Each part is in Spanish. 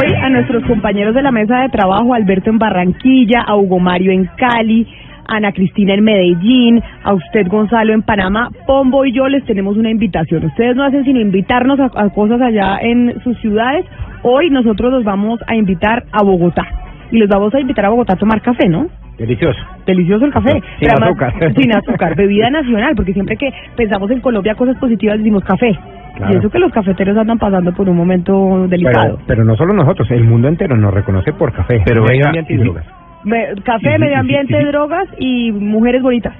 Hoy a nuestros compañeros de la mesa de trabajo, Alberto en Barranquilla, a Hugo Mario en Cali, Ana Cristina en Medellín, a usted Gonzalo en Panamá, Pombo y yo les tenemos una invitación. Ustedes no hacen sino invitarnos a, a cosas allá en sus ciudades. Hoy nosotros los vamos a invitar a Bogotá. Y los vamos a invitar a Bogotá a tomar café, ¿no? Delicioso. Delicioso el café. Sin Pero además, azúcar. Sin azúcar, bebida nacional, porque siempre que pensamos en Colombia cosas positivas decimos café. Claro. Y eso que los cafeteros andan pasando por un momento delicado. Pero, pero no solo nosotros, el mundo entero nos reconoce por café. Pero medio venga, ambiente y drogas. Me- café, medio ambiente, y- drogas y mujeres bonitas.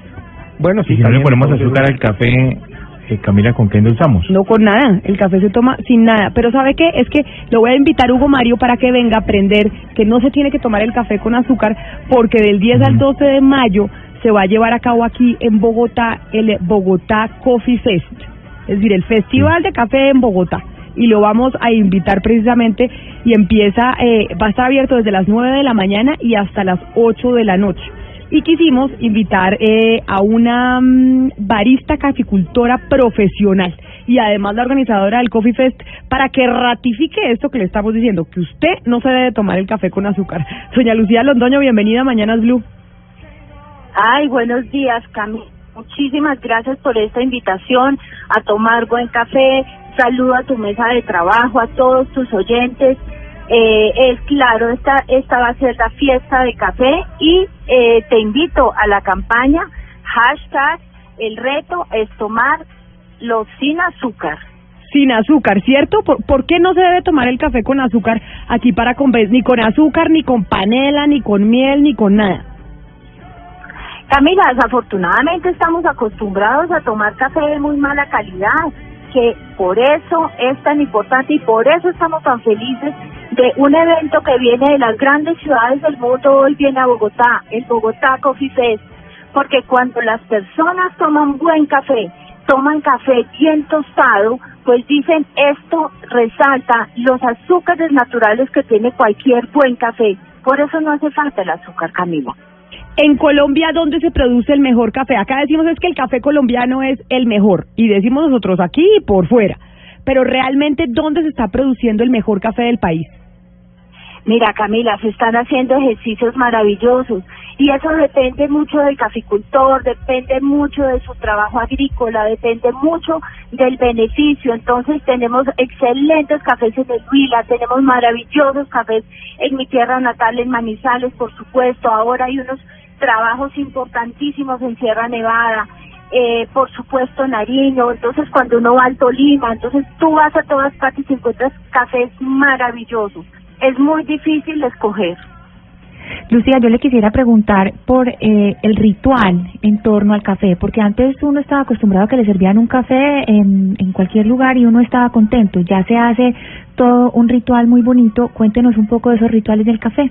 Bueno, sí, Si no le también, ponemos azúcar al café, eh, Camila, ¿con qué endulzamos? No con nada, el café se toma sin nada. Pero ¿sabe qué? Es que lo voy a invitar a Hugo Mario para que venga a aprender que no se tiene que tomar el café con azúcar porque del 10 al 12 de mayo se va a llevar a cabo aquí en Bogotá el Bogotá Coffee Fest. Es decir, el Festival de Café en Bogotá. Y lo vamos a invitar precisamente y empieza, eh, va a estar abierto desde las 9 de la mañana y hasta las 8 de la noche. Y quisimos invitar eh, a una mm, barista caficultora profesional y además la organizadora del Coffee Fest para que ratifique esto que le estamos diciendo, que usted no se debe tomar el café con azúcar. Doña Lucía Londoño, bienvenida a Mañanas Blue. Ay, buenos días, Cami. Muchísimas gracias por esta invitación a tomar buen café. Saludo a tu mesa de trabajo, a todos tus oyentes. Eh, es claro, esta, esta va a ser la fiesta de café y eh, te invito a la campaña hashtag el reto es tomar los sin azúcar. Sin azúcar, ¿cierto? ¿Por, por qué no se debe tomar el café con azúcar aquí para conven- ni con azúcar, ni con panela, ni con miel, ni con nada? Camila, desafortunadamente estamos acostumbrados a tomar café de muy mala calidad, que por eso es tan importante y por eso estamos tan felices de un evento que viene de las grandes ciudades del mundo, hoy viene a Bogotá, el Bogotá Coffee Fest, porque cuando las personas toman buen café, toman café bien tostado, pues dicen esto resalta los azúcares naturales que tiene cualquier buen café. Por eso no hace falta el azúcar, Camila. En Colombia, ¿dónde se produce el mejor café? Acá decimos es que el café colombiano es el mejor y decimos nosotros aquí y por fuera. Pero realmente, ¿dónde se está produciendo el mejor café del país? Mira, Camila, se están haciendo ejercicios maravillosos y eso depende mucho del caficultor, depende mucho de su trabajo agrícola, depende mucho del beneficio. Entonces tenemos excelentes cafés en el Huila, tenemos maravillosos cafés en mi tierra natal, en Manizales, por supuesto. Ahora hay unos trabajos importantísimos en Sierra Nevada. Eh, por supuesto Nariño, entonces cuando uno va al Tolima, entonces tú vas a todas partes y encuentras cafés maravillosos. Es muy difícil escoger. Lucía, yo le quisiera preguntar por eh, el ritual en torno al café, porque antes uno estaba acostumbrado a que le servían un café en, en cualquier lugar y uno estaba contento. Ya se hace todo un ritual muy bonito. Cuéntenos un poco de esos rituales del café.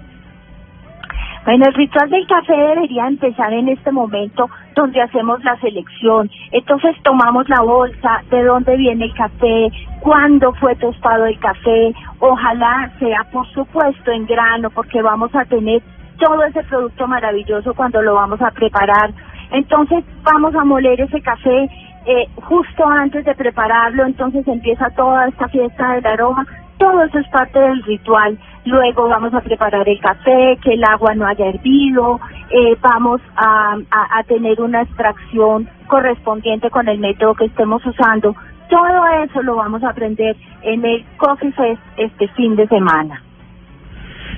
Bueno, el ritual del café debería empezar en este momento donde hacemos la selección. Entonces tomamos la bolsa, de dónde viene el café, cuándo fue tostado el café. Ojalá sea, por supuesto, en grano, porque vamos a tener todo ese producto maravilloso cuando lo vamos a preparar. Entonces vamos a moler ese café eh, justo antes de prepararlo, entonces empieza toda esta fiesta del aroma. Todo eso es parte del ritual. Luego vamos a preparar el café, que el agua no haya hervido, eh, vamos a, a, a tener una extracción correspondiente con el método que estemos usando. Todo eso lo vamos a aprender en el Coffee Fest este fin de semana.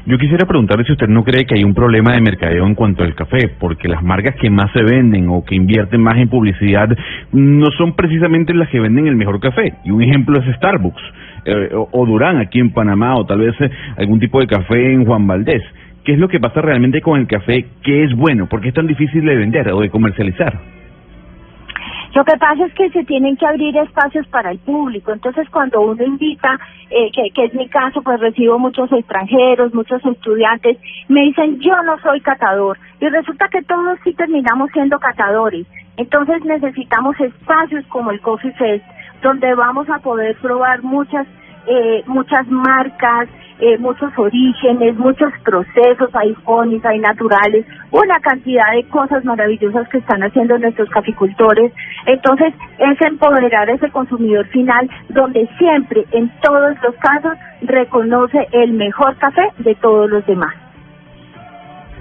Yo quisiera preguntarle si usted no cree que hay un problema de mercadeo en cuanto al café, porque las marcas que más se venden o que invierten más en publicidad no son precisamente las que venden el mejor café. Y un ejemplo es Starbucks, eh, o, Durán aquí en Panamá, o tal vez eh, algún tipo de café en Juan Valdés. ¿Qué es lo que pasa realmente con el café? ¿Qué es bueno? ¿Por qué es tan difícil de vender o de comercializar? Lo que pasa es que se tienen que abrir espacios para el público. Entonces, cuando uno invita, eh, que, que es mi caso, pues recibo muchos extranjeros, muchos estudiantes, me dicen, yo no soy catador. Y resulta que todos sí terminamos siendo catadores. Entonces, necesitamos espacios como el Coffee Fest, donde vamos a poder probar muchas eh, muchas marcas, eh, muchos orígenes, muchos procesos, hay fonis, hay naturales, una cantidad de cosas maravillosas que están haciendo nuestros caficultores. Entonces, es empoderar a ese consumidor final donde siempre, en todos los casos, reconoce el mejor café de todos los demás.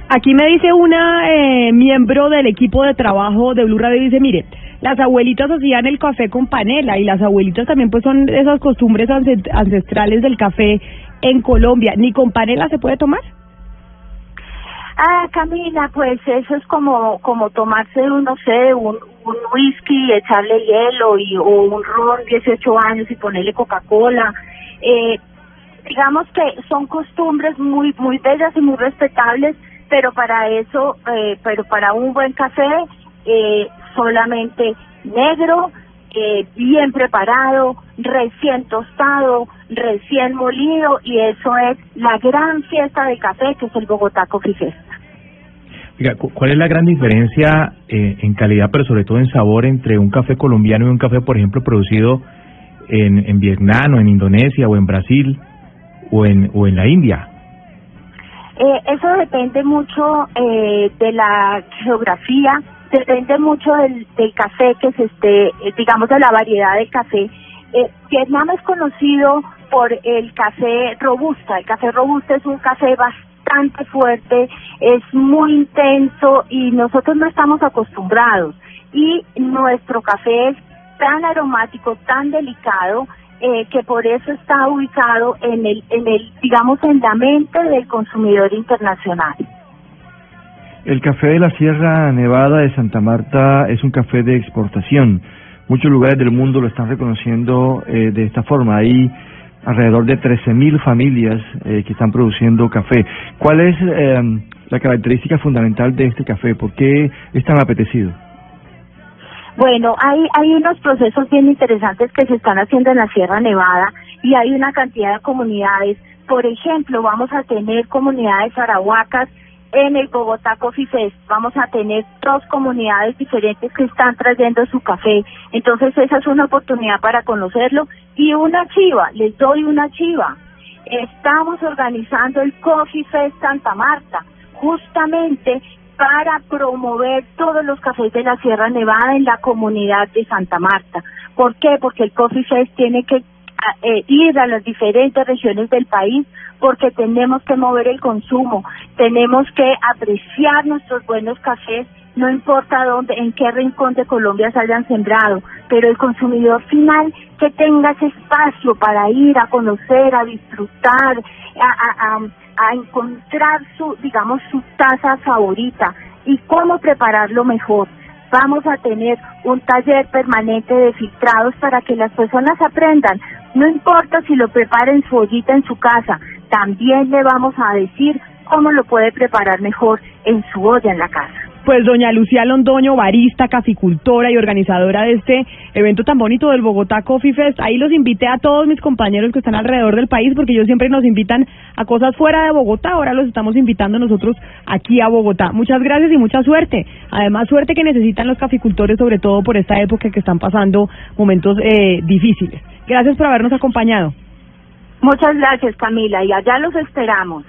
Aquí me dice una eh, miembro del equipo de trabajo de Blue Radio, dice, mire, las abuelitas hacían el café con panela y las abuelitas también pues son esas costumbres ancestrales del café en Colombia. ¿Ni con panela se puede tomar? Ah, Camila, pues eso es como como tomarse, no sé, un, un whisky, echarle hielo y, o un ron 18 años y ponerle Coca-Cola. Eh, digamos que son costumbres muy muy bellas y muy respetables, pero para eso, eh, pero para un buen café eh, solamente negro, eh, bien preparado, recién tostado, recién molido y eso es la gran fiesta de café que es el Bogotá Coffee Festa. ¿Cuál es la gran diferencia eh, en calidad, pero sobre todo en sabor, entre un café colombiano y un café, por ejemplo, producido en, en Vietnam o en Indonesia o en Brasil o en, o en la India? Eh, eso depende mucho eh, de la geografía, depende mucho del, del café que se esté, eh, digamos, de la variedad de café. Eh, Vietnam es conocido por el café robusta. El café robusta es un café bastante fuerte, es muy intenso y nosotros no estamos acostumbrados. Y nuestro café es tan aromático, tan delicado, eh, que por eso está ubicado en el, en el, digamos, en la mente del consumidor internacional. El café de la Sierra Nevada de Santa Marta es un café de exportación. Muchos lugares del mundo lo están reconociendo eh, de esta forma. Hay alrededor de 13.000 familias eh, que están produciendo café. ¿Cuál es eh, la característica fundamental de este café? ¿Por qué es tan apetecido? Bueno, hay, hay unos procesos bien interesantes que se están haciendo en la Sierra Nevada y hay una cantidad de comunidades. Por ejemplo, vamos a tener comunidades arahuacas en el Bogotá Coffee Fest vamos a tener dos comunidades diferentes que están trayendo su café. Entonces esa es una oportunidad para conocerlo. Y una chiva, les doy una chiva. Estamos organizando el Coffee Fest Santa Marta, justamente para promover todos los cafés de la Sierra Nevada en la comunidad de Santa Marta. ¿Por qué? Porque el Coffee Fest tiene que eh, ir a las diferentes regiones del país porque tenemos que mover el consumo, tenemos que apreciar nuestros buenos cafés, no importa dónde, en qué rincón de Colombia se hayan sembrado, pero el consumidor final que tenga ese espacio para ir a conocer, a disfrutar, a, a, encontrar su, digamos, su taza favorita y cómo prepararlo mejor. Vamos a tener un taller permanente de filtrados para que las personas aprendan. No importa si lo prepara en su ollita en su casa, también le vamos a decir cómo lo puede preparar mejor en su olla en la casa. Pues doña Lucía Londoño, barista, caficultora y organizadora de este evento tan bonito del Bogotá Coffee Fest. Ahí los invité a todos mis compañeros que están alrededor del país porque ellos siempre nos invitan a cosas fuera de Bogotá. Ahora los estamos invitando nosotros aquí a Bogotá. Muchas gracias y mucha suerte. Además, suerte que necesitan los caficultores, sobre todo por esta época que están pasando momentos eh, difíciles. Gracias por habernos acompañado. Muchas gracias, Camila, y allá los esperamos.